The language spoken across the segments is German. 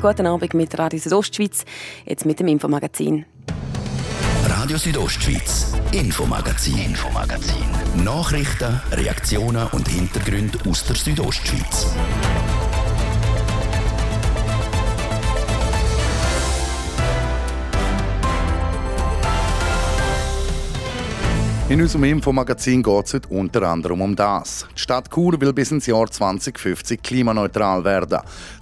Guten Abend mit Radio Südostschweiz, jetzt mit dem Infomagazin. Radio Südostschweiz, Infomagazin, Infomagazin. Nachrichten, Reaktionen und Hintergründe aus der Südostschweiz. In unserem Infomagazin geht es heute unter anderem um das. Die Stadt Chur will bis ins Jahr 2050 klimaneutral werden.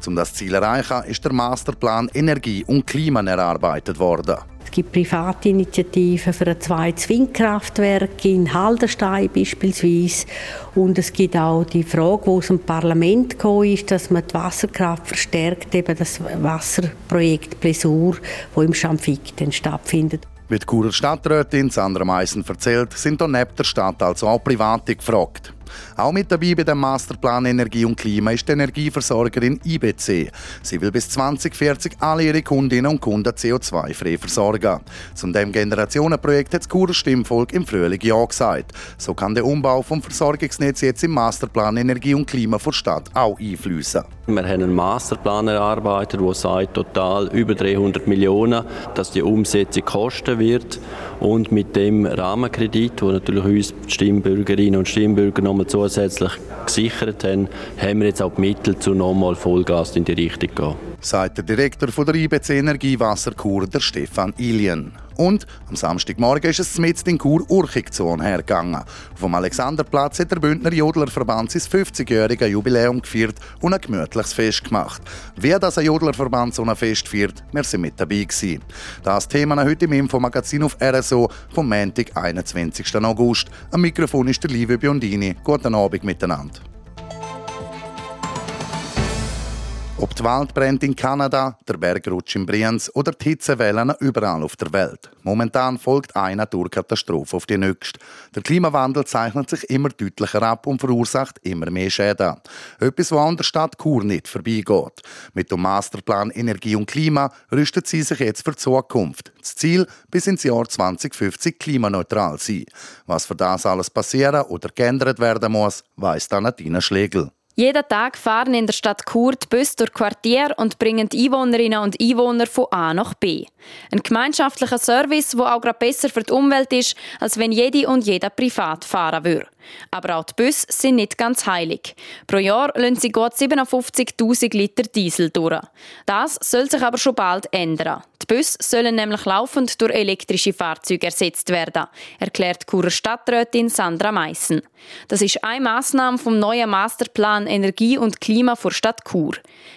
Um das Ziel zu erreichen, ist der Masterplan Energie und Klima erarbeitet worden. Es gibt private Initiativen für ein zweites Windkraftwerk in Haldenstein beispielsweise. Und es gibt auch die Frage, wo aus dem Parlament gekommen ist, dass man die Wasserkraft verstärkt, eben das Wasserprojekt Plesur, wo im Schamfik stattfindet. Wie die Churer Stadträtin Sandra Meissen erzählt, sind hier neben der Stadt also auch Private gefragt. Auch mit dabei bei dem Masterplan Energie und Klima ist die Energieversorgerin IBC. Sie will bis 2040 alle ihre Kundinnen und Kunden CO2-frei versorgen. Zum dem Generationenprojekt hat das Churer Stimmvolk im Frühling Ja gesagt. So kann der Umbau vom Versorgungsnetz jetzt im Masterplan Energie und Klima vor Stadt auch einfließen. Wir haben einen Masterplan erarbeitet, der sagt, total über 300 Millionen, dass die Umsetzung kosten wird. Und mit dem Rahmenkredit, wo natürlich uns die Stimmbürgerinnen und Stimmbürger nochmal zusätzlich gesichert haben, haben wir jetzt auch die Mittel, zu nochmal Vollgas in die Richtung zu gehen. Sagt der Direktor von der IBC Energiewasserkur, der Stefan Ilien. Und am Samstagmorgen ist es mit in Chur Urchigzone hergegangen. Vom Alexanderplatz hat der Bündner Jodlerverband sein 50-jährige Jubiläum gefeiert und ein gemütliches Fest gemacht. Wie das ein Jodlerverband so ein Fest feiert, wir sind mit dabei gewesen. Das Thema heute im Infomagazin auf RSO vom Montag, 21. August. Am Mikrofon ist der liebe Biondini. Guten Abend miteinander. Ob die Waldbrände in Kanada, der Bergrutsch in Brienz oder die Hitzewellen überall auf der Welt. Momentan folgt eine Naturkatastrophe auf die nächste. Der Klimawandel zeichnet sich immer deutlicher ab und verursacht immer mehr Schäden. Etwas, was an der Stadt Chur nicht vorbeigeht. Mit dem Masterplan Energie und Klima rüstet sie sich jetzt für die Zukunft. Das Ziel, bis ins Jahr 2050 klimaneutral sein. Was für das alles passieren oder geändert werden muss, weiss dann Nadine Schlegel. Jeden Tag fahren in der Stadt Chur die Busse durch Quartier und bringen die Einwohnerinnen und Einwohner von A nach B. Ein gemeinschaftlicher Service, der auch gerade besser für die Umwelt ist, als wenn jede und jeder privat fahren würde. Aber auch die Busse sind nicht ganz heilig. Pro Jahr lassen sie gut 57.000 Liter Diesel durch. Das soll sich aber schon bald ändern. Die Busse sollen nämlich laufend durch elektrische Fahrzeuge ersetzt werden, erklärt Churer Stadträtin Sandra Meissen. Das ist eine Massnahme vom neuen Masterplan Energie und Klima für Stadt Chur.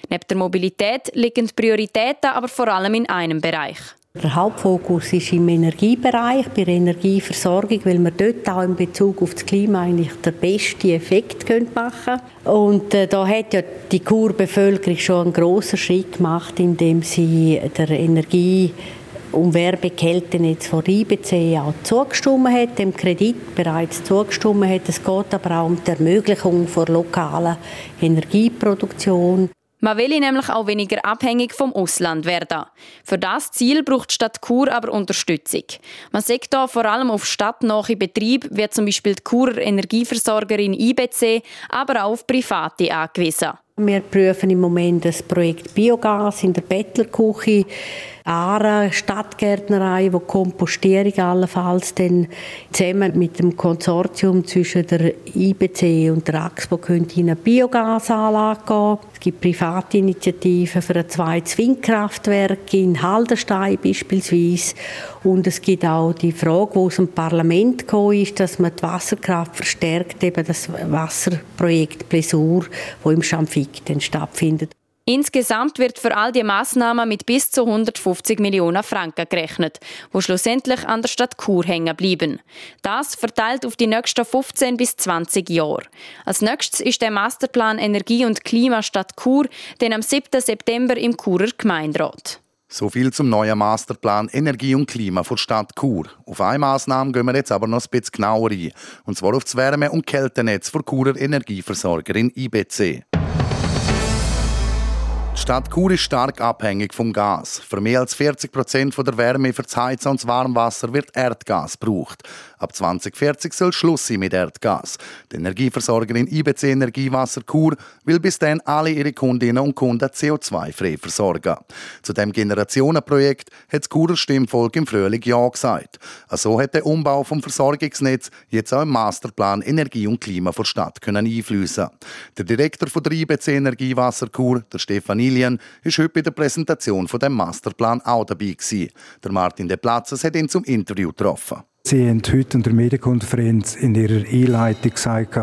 Neben der Mobilität liegen die Prioritäten aber vor allem in einem Bereich. Der Hauptfokus ist im Energiebereich, bei der Energieversorgung, weil wir dort auch in Bezug auf das Klima eigentlich den besten Effekt machen können. Und äh, da hat ja die Kurbevölkerung schon einen grossen Schritt gemacht, indem sie der Energie um Werbekältenetz von IBC auch zugestimmt hat, dem Kredit bereits zugestimmt hat. Es geht aber auch um die Ermöglichung von lokaler Energieproduktion. Man will nämlich auch weniger abhängig vom Ausland werden. Für das Ziel braucht die Stadt Chur aber Unterstützung. Man sieht hier vor allem auf stadtnahe Betriebe, wie zum Beispiel die Churer Energieversorgerin IBC, aber auch auf Private angewiesen. Wir prüfen im Moment das Projekt Biogas in der Bettlerküche Aare Stadtgärtnerei, wo Kompostierung allenfalls dann zusammen mit dem Konsortium zwischen der IBC und der AXPO könnte in eine Biogasanlage gehen. Gibt private Initiativen für ein zweites Windkraftwerk in Haldenstein beispielsweise. Und es gibt auch die Frage, wo aus dem Parlament gekommen ist, dass man die Wasserkraft verstärkt, eben das Wasserprojekt Plesur, wo im Schamfik stattfindet. Insgesamt wird für all die Massnahmen mit bis zu 150 Millionen Franken gerechnet, wo schlussendlich an der Stadt Chur hängen bleiben. Das verteilt auf die nächsten 15 bis 20 Jahre. Als nächstes ist der Masterplan Energie und Klima Stadt Chur, den am 7. September im Churer Gemeinderat. So viel zum neuen Masterplan Energie und Klima der Stadt Chur. Auf eine Maßnahme gehen wir jetzt aber noch ein bisschen genauer ein. Und zwar auf das Wärme- und Kältenetz der Churer Energieversorgerin IBC. Die Stadt Chur ist stark abhängig vom Gas. Für mehr als 40 Prozent der Wärme für das Heizen und das Warmwasser wird Erdgas gebraucht. Ab 2040 soll Schluss sein mit Erdgas. Die Energieversorgerin IBC Energiewasser Chur will bis dann alle ihre Kundinnen und Kunden CO2-frei versorgen. Zu dem Generationenprojekt hat das Churer Stimmvolk im Frühling Ja gesagt. So hat der Umbau vom Versorgungsnetz jetzt auch im Masterplan Energie und Klima der Stadt einfließen. Der Direktor von der IBC Energiewasser Chur, der Stefan Ilien, ist heute bei der Präsentation von dem Masterplan auch dabei gewesen. Der Martin De Platzes hat ihn zum Interview getroffen. Sie haben heute in der Medienkonferenz in Ihrer Einleitung gesagt,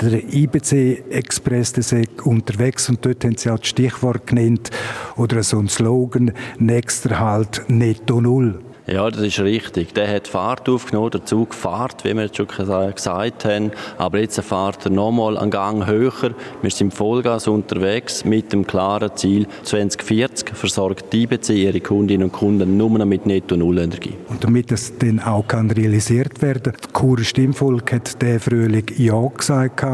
der IBC-Express sei unterwegs und dort haben Sie auch das Stichwort genannt oder so ein Slogan, nächster Halt netto null. Ja, das ist richtig. Der hat Fahrt aufgenommen, der Zug fährt, wie wir jetzt schon gesagt haben. Aber jetzt fährt er nochmal einen Gang höher. Wir sind Vollgas unterwegs mit dem klaren Ziel, 2040 versorgt die IBC ihre Kundinnen und Kunden nur noch mit Netto-Null-Energie. Und damit das dann auch kann realisiert werden kann, Churer Stimmvolk hat der Frühling Ja gesagt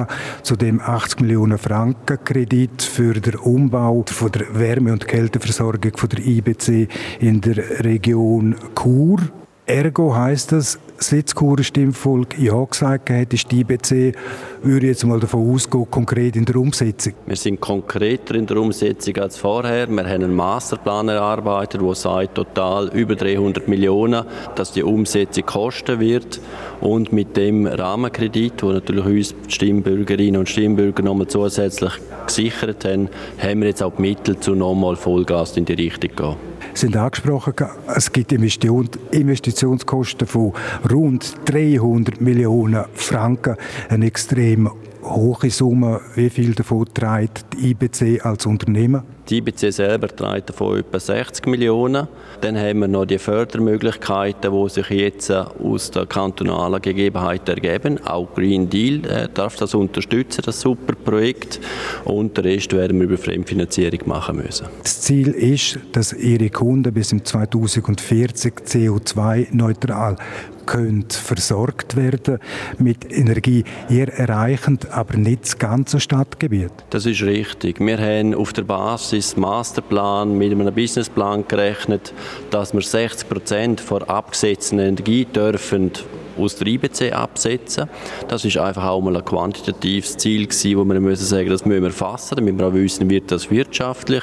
zu dem 80 Millionen Franken Kredit für den Umbau von der Wärme- und Kälteversorgung von der IBC in der Region Chur. Ergo heißt das, das Churer Stimmvolk Ja gesagt hat, ist die IBC, würde ich jetzt mal davon ausgehen, konkret in der Umsetzung. Wir sind konkreter in der Umsetzung als vorher. Wir haben einen Masterplan erarbeitet, der sagt, total über 300 Millionen, dass die Umsetzung kosten wird. Und mit dem Rahmenkredit, wo natürlich uns die Stimmbürgerinnen und Stimmbürger nochmal zusätzlich gesichert haben, haben wir jetzt auch die Mittel, zu nochmal Vollgas in die Richtung zu gehen sind angesprochen, es gibt Investitionskosten von rund 300 Millionen Franken, eine extrem hohe Summe. Wie viel davon trägt die IBC als Unternehmen? Die IBC selber trägt davon etwa 60 Millionen. Dann haben wir noch die Fördermöglichkeiten, die sich jetzt aus den kantonalen Gegebenheiten ergeben. Auch Green Deal äh, darf das unterstützen, das super Projekt. Und den Rest werden wir über Fremdfinanzierung machen müssen. Das Ziel ist, dass Ihre Kunden bis im 2040 CO2-neutral können versorgt werden mit Energie. Ihr erreicht aber nicht das ganze Stadtgebiet. Das ist richtig. Wir haben auf der Basis Masterplan mit einem Businessplan gerechnet, dass wir 60 Prozent der abgesetzten Energie dürfen aus der IBC absetzen. Das ist einfach auch mal ein quantitatives Ziel gewesen, wo wir müssen sagen, das müssen wir fassen, damit wir auch wissen, wird das wirtschaftlich.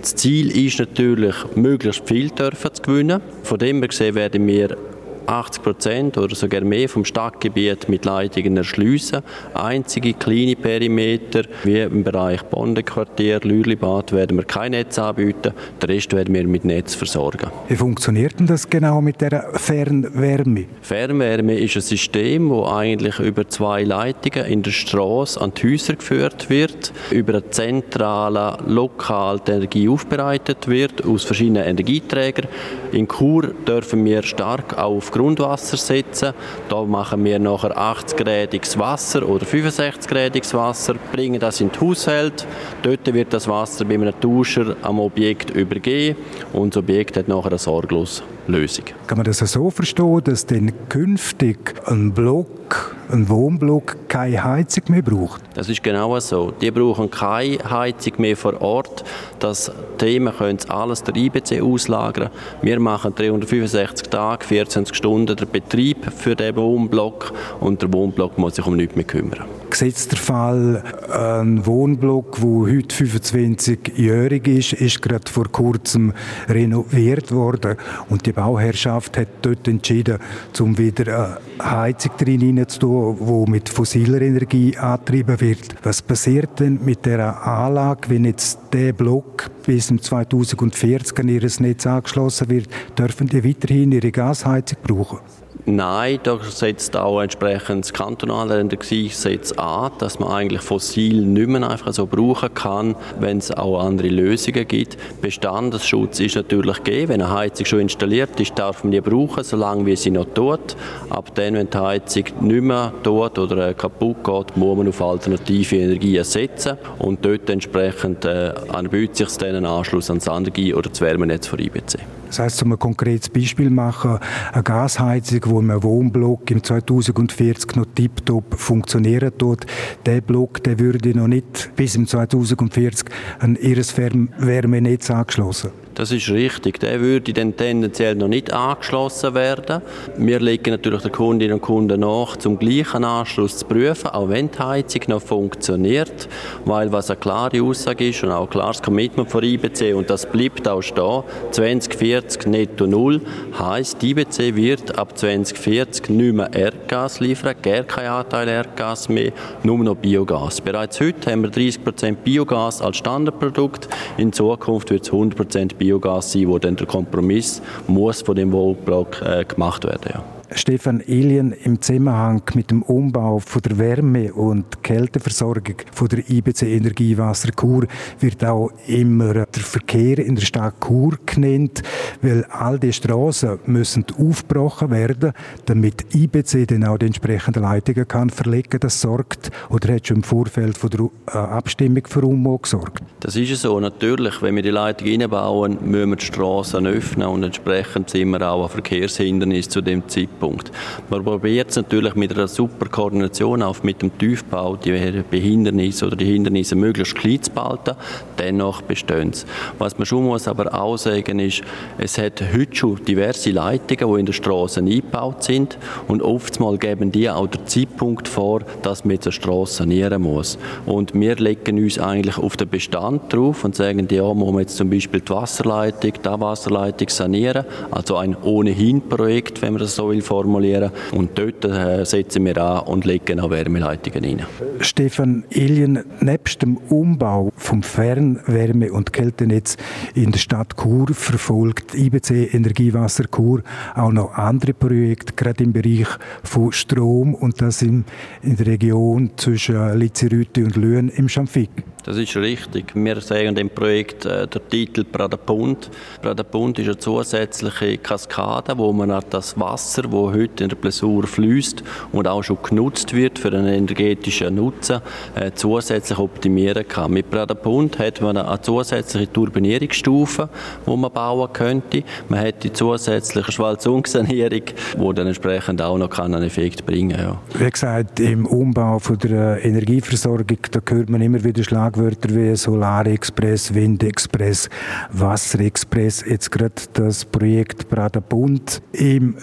Das Ziel ist natürlich, möglichst viel dürfen zu gewinnen. Von dem her gesehen werden wir 80 Prozent oder sogar mehr vom Stadtgebiet mit Leitungen erschliessen. Einzige kleine Perimeter, wie im Bereich Bondenquartier, Lürlibad, werden wir kein Netz anbieten. Den Rest werden wir mit Netz versorgen. Wie funktioniert denn das genau mit der Fernwärme? Fernwärme ist ein System, das eigentlich über zwei Leitungen in der Straße an die Häuser geführt wird, über eine zentrale, lokal die Energie aufbereitet wird aus verschiedenen Energieträgern. In Chur dürfen wir stark auf Grundwasser setzen. Da machen wir nachher 80-gradiges Wasser oder 65-gradiges Wasser, bringen das in die Haushalt. Dort wird das Wasser bei einem Tauscher am Objekt übergeben und das Objekt hat nachher eine sorglose Lösung. Kann man das so verstehen, dass dann künftig ein Block, ein Wohnblock keine Heizung mehr braucht? Das ist genau so. Die brauchen keine Heizung mehr vor Ort. Das Thema können sie alles der IBC auslagern. Wir machen 365 Tage, 24 Stunden den Betrieb für den Wohnblock und der Wohnblock muss sich um nichts mehr kümmern. Gesetzt der Fall, ein Wohnblock, der heute 25-jährig ist, ist gerade vor kurzem renoviert worden und die Bauherrschaft hat dort entschieden, um wieder eine Heizung drin zu tun, die mit fossiler Energie angetrieben wird. Was passiert denn mit der Anlage, wenn jetzt der Block bis 2040 an ihr Netz angeschlossen wird? Dürfen die weiterhin ihre Gasheizung brauchen? Nein, da setzt auch entsprechend das kantonale Energiegesetz an, dass man eigentlich fossil nicht mehr einfach so brauchen kann, wenn es auch andere Lösungen gibt. Bestandesschutz ist natürlich gegeben. Wenn eine Heizung schon installiert ist, darf man die brauchen, solange wie sie noch tut. Ab dann, wenn die Heizung nicht mehr tut oder äh, kaputt geht, muss man auf alternative Energien setzen und dort entsprechend äh, anbietet sich dann einen Anschluss ans Energie- oder das Wärmenetz von IBC. Das heißt, um ein konkretes Beispiel machen, eine Gasheizung, wo im Wohnblock im 2040 noch tiptop funktionieren tut, der Block, der würde noch nicht bis im 2040 an ihres Wärmenetz angeschlossen. Das ist richtig. Der würde dann tendenziell noch nicht angeschlossen werden. Wir legen natürlich den Kundinnen und Kunden nach, zum gleichen Anschluss zu prüfen, auch wenn die Heizung noch funktioniert. Weil was eine klare Aussage ist und auch ein klares Commitment von IBC, und das bleibt auch stehen, 2040 netto null, heisst, IBC wird ab 2040 nicht mehr Erdgas liefern, gar kein Anteil Erdgas mehr, nur noch Biogas. Bereits heute haben wir 30% Biogas als Standardprodukt, in Zukunft wird es 100% Biogas Biogas sein, wo dann der Kompromiss muss von dem Wohnblock äh, gemacht werden. Ja. Stefan Ilien im Zusammenhang mit dem Umbau von der Wärme- und Kälteversorgung von der IBC Energiewasser Chur wird auch immer der Verkehr in der Stadt Chur genannt, weil all die Straßen müssen aufgebrochen werden, damit IBC dann auch die entsprechenden Leitungen kann verlegen. Das sorgt oder hat schon im Vorfeld von der äh, Abstimmung für Umbau gesorgt. Das ist so. Natürlich, wenn wir die Leitung einbauen, müssen wir die Straßen öffnen und entsprechend sind wir auch ein Verkehrshindernis zu dem Zeitpunkt. Punkt. Man probiert es natürlich mit einer super Koordination auch mit dem Tiefbau, die Behindernisse oder die Hindernisse möglichst klein zu behalten. Dennoch bestehen sie. Was man schon muss aber auch sagen ist, es hat heute schon diverse Leitungen, die in der Straße eingebaut sind und oftmals geben die auch den Zeitpunkt vor, dass man jetzt eine Straße sanieren muss. Und wir legen uns eigentlich auf den Bestand drauf und sagen, ja, muss man jetzt zum Beispiel die Wasserleitung, die Wasserleitung sanieren, also ein ohnehin-Projekt, wenn man das so will formulieren. Und dort äh, setzen wir an und legen auch Wärmeleitungen rein. Stefan Ilien, nebst dem Umbau vom Fernwärme- und Kältenetz in der Stadt Chur verfolgt IBC Energiewasser Chur auch noch andere Projekte, gerade im Bereich von Strom und das in, in der Region zwischen Lizerüte und Lüen im Schamfik. Das ist richtig. Wir sagen dem Projekt äh, der Titel Pradapunt. Pradapunt ist eine zusätzliche Kaskade, wo man das Wasser, wo heute in der Blessur fließt und auch schon genutzt wird für einen energetischen Nutzen, äh, zusätzlich optimieren kann. Mit Pradapunt hat man eine zusätzliche Turbinierungsstufe, die man bauen könnte. Man hat die zusätzliche Schwalzungsanierung, die dann entsprechend auch noch einen Effekt bringen kann. Ja. Wie gesagt, im Umbau von der Energieversorgung, da hört man immer wieder Schlag Schlagwörter wie Solarexpress, Windexpress, Wasserexpress, jetzt gerade das Projekt Bund im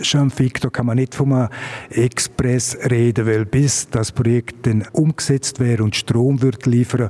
Schamfik, da kann man nicht vom Express reden, weil bis das Projekt dann umgesetzt wäre und Strom wird liefern,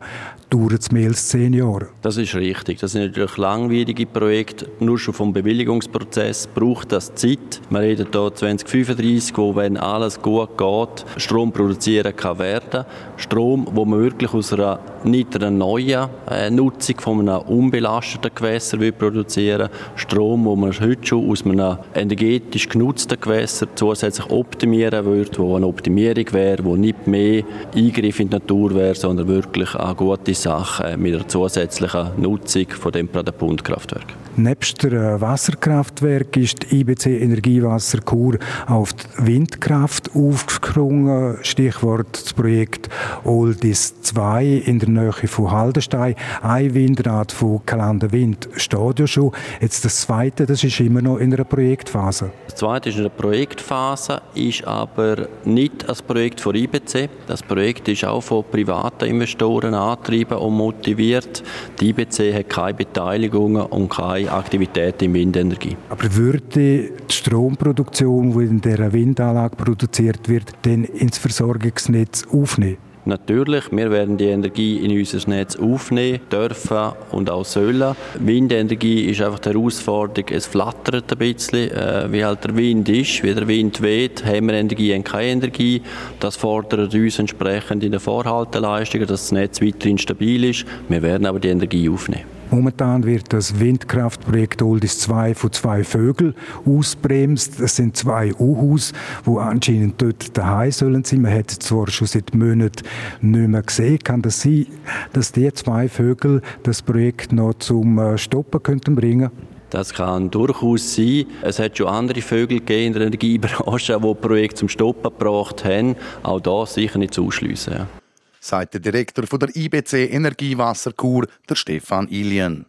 dauert es mehr als zehn Jahre. Das ist richtig. Das sind natürlich langwierige Projekte. Nur schon vom Bewilligungsprozess braucht das Zeit. Wir reden hier 2035, wo, wenn alles gut geht, Strom produzieren kann werden. Strom, wo man wirklich aus einer nicht einer neuen äh, Nutzung von einem unbelasteten Gewässer will produzieren Strom, wo man heute schon aus einem energetisch genutzten Gewässer zusätzlich optimieren würde, wo eine Optimierung wäre, wo nicht mehr Eingriff in die Natur wäre, sondern wirklich eine gute Sache mit einer zusätzlichen Nutzung von dem Pumpkraftwerk. Nebst der Wasserkraftwerk ist die IBC Energiewasser Chur auf die Windkraft aufgesprungen. Stichwort das Projekt Oldis 2 in der Nähe von Haldenstein. Ein Windrad von Kalender Wind steht ja schon. Jetzt das zweite, das ist immer noch in einer Projektphase. Das zweite ist in einer Projektphase, ist aber nicht als Projekt von IBC. Das Projekt ist auch von privaten Investoren angetrieben und motiviert. Die IBC hat keine Beteiligungen und keine Aktivität in Windenergie. Aber würde die Stromproduktion, die in der Windanlage produziert wird, dann ins Versorgungsnetz aufnehmen? Natürlich, wir werden die Energie in unser Netz aufnehmen dürfen und auch sollen. Windenergie ist einfach die Herausforderung, es flattert ein bisschen, äh, wie halt der Wind ist, wie der Wind weht, haben wir Energie, haben keine Energie. Das fordert uns entsprechend in den Vorhalteleistungen, dass das Netz weiterhin stabil ist. Wir werden aber die Energie aufnehmen. Momentan wird das Windkraftprojekt Oldis 2 von zwei Vögeln ausbremst. Das sind zwei Uhus, die anscheinend dort daheim sollen sein. Man hat zwar schon seit Monaten nicht mehr gesehen. Kann das sein, dass die zwei Vögel das Projekt noch zum äh, Stoppen könnten bringen? Das kann durchaus sein. Es hat schon andere Vögel in der Energiebranche, die das Projekt zum Stoppen gebracht haben. Auch da sicher nicht zu ausschliessen. Sagt der Direktor von der IBC Energiewasserkur, der Stefan Ilien.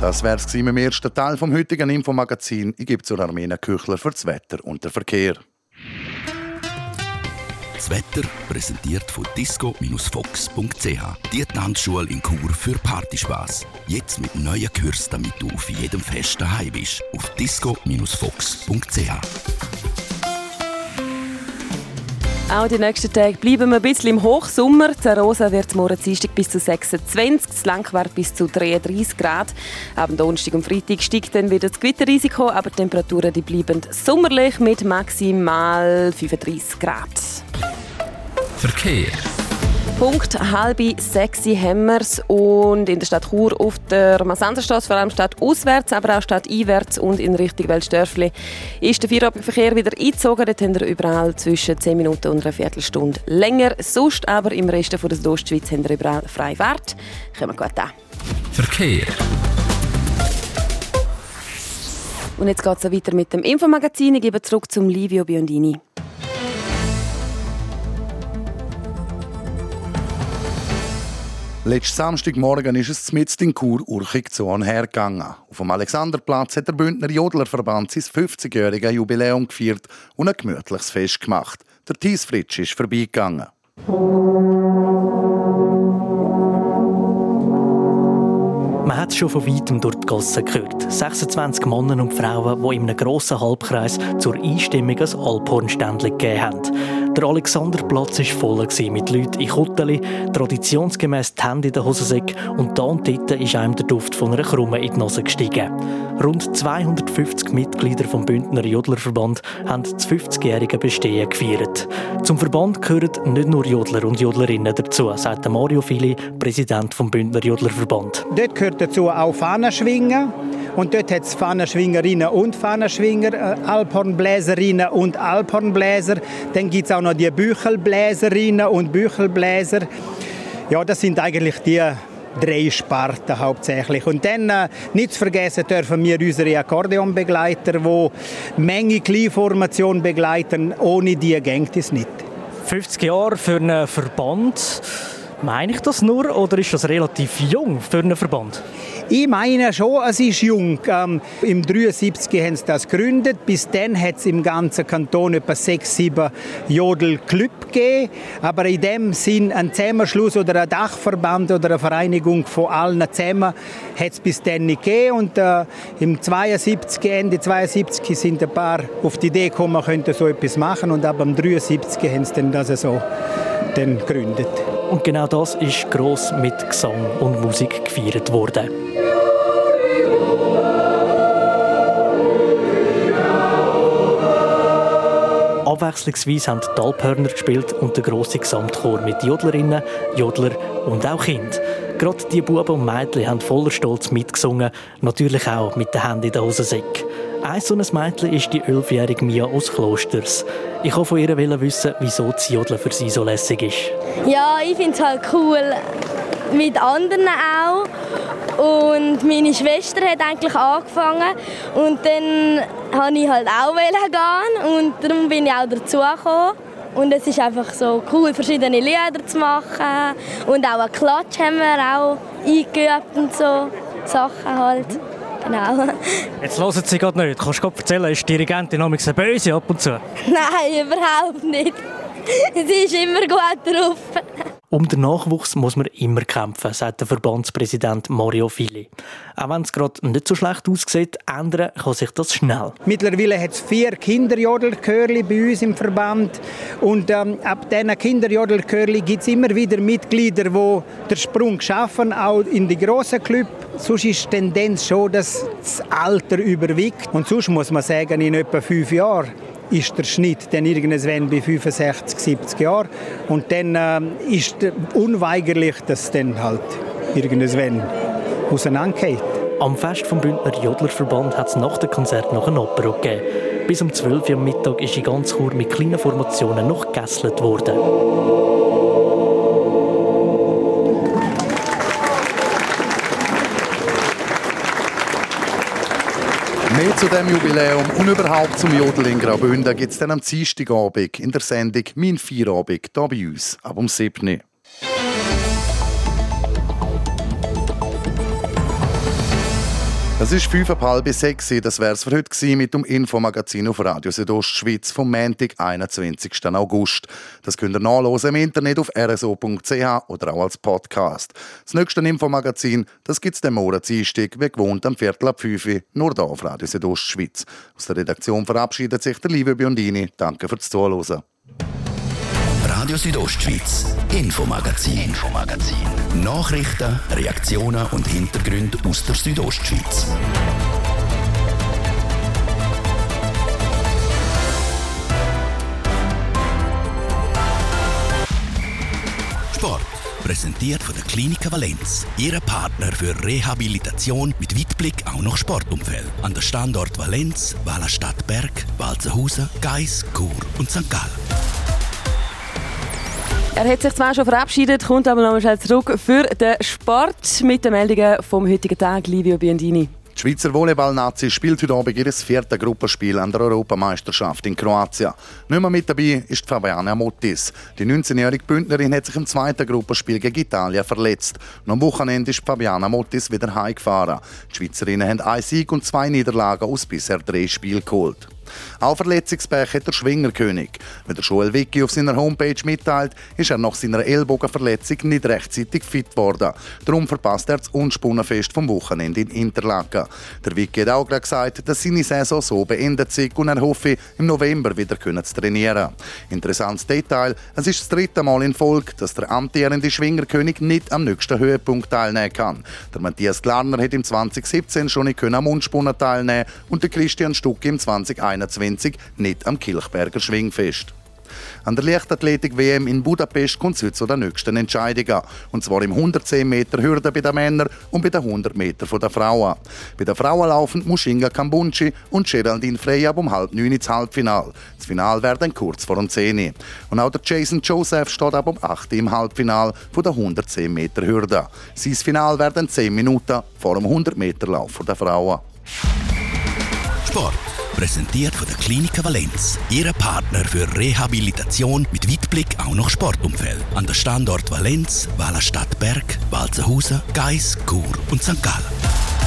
Das wäre es mit dem ersten Teil vom heutigen Infomagazin. Ich gebe zur Armena Küchler für das Wetter und den Verkehr. Das Wetter präsentiert von disco-fox.ch. Die Tanzschule in Chur für Partyspaß. Jetzt mit neuen Kürzen, damit du auf jedem Fest daheim bist. Auf disco-fox.ch. Auch die nächsten Tage bleiben wir ein bisschen im Hochsommer. Der Rosa wird morgen Dienstag bis zu 26, das Langwert bis zu 33 Grad. Am Donnerstag und Freitag steigt dann wieder das Gewitterrisiko, aber die Temperaturen die bleiben sommerlich mit maximal 35 Grad. Verkehr. Punkt halb sexy Hammers und in der Stadt Chur auf der Massenderstraße, vor allem Stadt auswärts, aber auch Stadt einwärts und in Richtung Weltstörfli ist der Feierabendverkehr wieder eingezogen. Dort haben wir überall zwischen 10 Minuten und einer Viertelstunde länger. Sonst aber im Rest der Ostschweiz haben wir überall freie Fahrt. Kommen wir gut an. Verkehr. Und jetzt geht es weiter mit dem Infomagazin. Ich gebe zurück zum Livio Biondini. Letzten Samstagmorgen ist es mit in Chur urchig zu und her gegangen. Auf dem Alexanderplatz hat der Bündner Jodlerverband sein 50-jähriges Jubiläum gefeiert und ein gemütliches Fest gemacht. Der Thies Fritsch ist vorbeigegangen. Man hat es schon von weitem durch die Gassen gehört. 26 Männer und Frauen, die in einem grossen Halbkreis zur Einstimmung ein Alphornständchen gegeben haben. Der Alexanderplatz war voll mit Leuten in Kutteli, traditionsgemäß die Hände in den Hosensäcken und da und dort ist einem der Duft von einer Krumme in die Nase gestiegen. Rund 250 Mitglieder vom Bündner Jodlerverband haben das 50-jährige Bestehen gefeiert. Zum Verband gehören nicht nur Jodler und Jodlerinnen dazu, sagt Mario Fili, Präsident vom Bündner Jodlerverband. Dort gehört dazu auch Fahnenschwingen. Und dort hat es Fahnenschwingerinnen und Fahnenschwinger, äh, Alphornbläserinnen und Alphornbläser. Dann gibt es auch noch die Büchelbläserinnen und Büchelbläser. Ja, das sind eigentlich die drei Sparten hauptsächlich. Und dann äh, nicht zu vergessen dürfen wir unsere Akkordeonbegleiter, die Menge Kleinformation begleiten. Ohne die geht es nicht. 50 Jahre für einen Verband. Meine ich das nur oder ist das relativ jung für einen Verband? Ich meine schon, es ist jung. Ähm, Im 73 haben sie das gegründet. Bis dann hat es im ganzen Kanton etwa sechs, sieben Jodel-Club gegeben. Aber in dem Sinn ein Zusammenschluss oder ein Dachverband oder eine Vereinigung von allen zusammen hat es bis dann nicht gegeben. Und äh, im 72, Ende 72 sind ein paar auf die Idee gekommen, man könnte so etwas machen. Und ab dem 73 haben sie dann das so dann gegründet. Und genau das ist gross mit Gesang und Musik gefeiert worden. Abwechslungsweise haben die Alphörner gespielt und der grosse Gesamtchor mit Jodlerinnen, Jodler und auch Kind. Gerade die Buben und Mädchen haben voller Stolz mitgesungen, natürlich auch mit den Händen in den Hosensäcken. Ein so ein Mädchen ist die elfjährige Mia aus Klosters. Ich wollte von ihr wissen, wieso das Jodeln für sie so lässig ist. Ja, ich finde es halt cool, mit anderen auch. Und meine Schwester hat eigentlich angefangen und dann wollte ich halt auch gehen und darum bin ich auch dazugekommen. Und es ist einfach so cool, verschiedene Lieder zu machen. Und auch einen Klatsch haben wir auch eingeübt und so Sachen halt. Genau. Jetzt hören Sie gerade nicht. Kannst du erzählen, ist die Dirigentin noch böse ab und zu? Nein, überhaupt nicht. Sie ist immer gut drauf. Um den Nachwuchs muss man immer kämpfen, sagt der Verbandspräsident Mario Fili. Auch wenn es gerade nicht so schlecht aussieht, ändern kann sich das schnell. Mittlerweile hat es vier Kinderjodelchörli bei uns im Verband. Und ähm, ab diesen Kinderjodelchörli gibt es immer wieder Mitglieder, die den Sprung schaffen, auch in die grossen Clubs. Sonst ist die Tendenz schon, dass das Alter überwiegt. Und sonst muss man sagen, in etwa fünf Jahren ist der Schnitt dann irgendwann bei 65, 70 Jahren. Und dann äh, ist unweigerlich, dass es dann halt irgendwann auseinandergeht. Am Fest vom Bündner Jodlerverband hat es nach dem Konzert noch ein Opera gegeben. Bis um 12 Uhr am Mittag ist in ganz Chur mit kleinen Formationen noch gegesselt worden. Mehr zu dem Jubiläum und überhaupt zum Jodel in Graubünden gibt es dann am Dienstagabend in der Sendung «Mein Feierabend» hier bei uns, ab um 7 Uhr. Es ist fünfeinhalb bis sechs. Das wäre es für heute mit dem Infomagazin auf Radio Südostschweiz vom Montag, 21. August. Das könnt ihr nachlesen im Internet auf rso.ch oder auch als Podcast. Das nächste Infomagazin, das gibt es dem Monat Dienstag, wie gewohnt am Viertel ab 5 Uhr, nur hier auf Radio Südostschweiz. Aus der Redaktion verabschiedet sich der liebe Biondini. Danke fürs Zuhören. Radio Südostschweiz, Infomagazin, Infomagazin. Nachrichten, Reaktionen und Hintergründe aus der Südostschweiz. Sport. Präsentiert von der Klinik Valenz. Ihre Partner für Rehabilitation mit Weitblick auch noch Sportumfeld. An der Standort Valenz, Wallerstadt Berg, Walzenhausen, Geis, Chur und St. Gallen. Er hat sich zwar schon verabschiedet, kommt aber noch schnell zurück für den Sport mit den Meldungen vom heutigen Tag, Livio Biondini. Die Schweizer Volleyball-Nazi spielt heute Abend ihr viertes Gruppenspiel an der Europameisterschaft in Kroatien. Nicht mehr mit dabei ist Fabiana Mottis. Die 19-jährige Bündnerin hat sich im zweiten Gruppenspiel gegen Italien verletzt. Und am Wochenende ist Fabiana Mottis wieder heimgefahren. Die Schweizerinnen haben einen Sieg und zwei Niederlagen aus bisher drei Spielen geholt. Auch Verletzungspech hat der Schwingerkönig. Wie der Joel Vicky auf seiner Homepage mitteilt, ist er nach seiner Ellbogenverletzung nicht rechtzeitig fit worden. Darum verpasst er das Unspunnenfest vom Wochenende in Interlaken. Der Vicky hat auch gesagt, dass seine Saison so beendet sei und er hoffe, im November wieder zu trainieren. Interessantes Detail, es ist das dritte Mal in Folge, dass der amtierende Schwingerkönig nicht am nächsten Höhepunkt teilnehmen kann. Der Matthias Glarner hat im 2017 schon nicht am Unspunnen teilnehmen und der Christian Stuck im 2021 2021 nicht am Kilchberger Schwingfest. An der Leichtathletik-WM in Budapest kommt es heute zu den nächsten Entscheidungen. Und zwar im 110 Meter Hürde bei den Männern und bei den 100 Meter der Frauen. Bei den Frauen laufen Mushinga Kambunchi und Geraldine Frey ab um halb neun ins Halbfinale. Das Finale wäre kurz vor um 10 Uhr. Und auch der Jason Joseph steht ab um 8 Uhr im Halbfinale der 110 Meter Hürde. Sein Finale wäre dann 10 Minuten vor dem 100 Meter Lauf der Frauen. Sport. Präsentiert von der Klinik Valenz. Ihre Partner für Rehabilitation mit Weitblick auch noch Sportumfeld. An der Standort Valenz, Wallerstadt Berg, Walzenhausen, Geis, Chur und St. Gallen.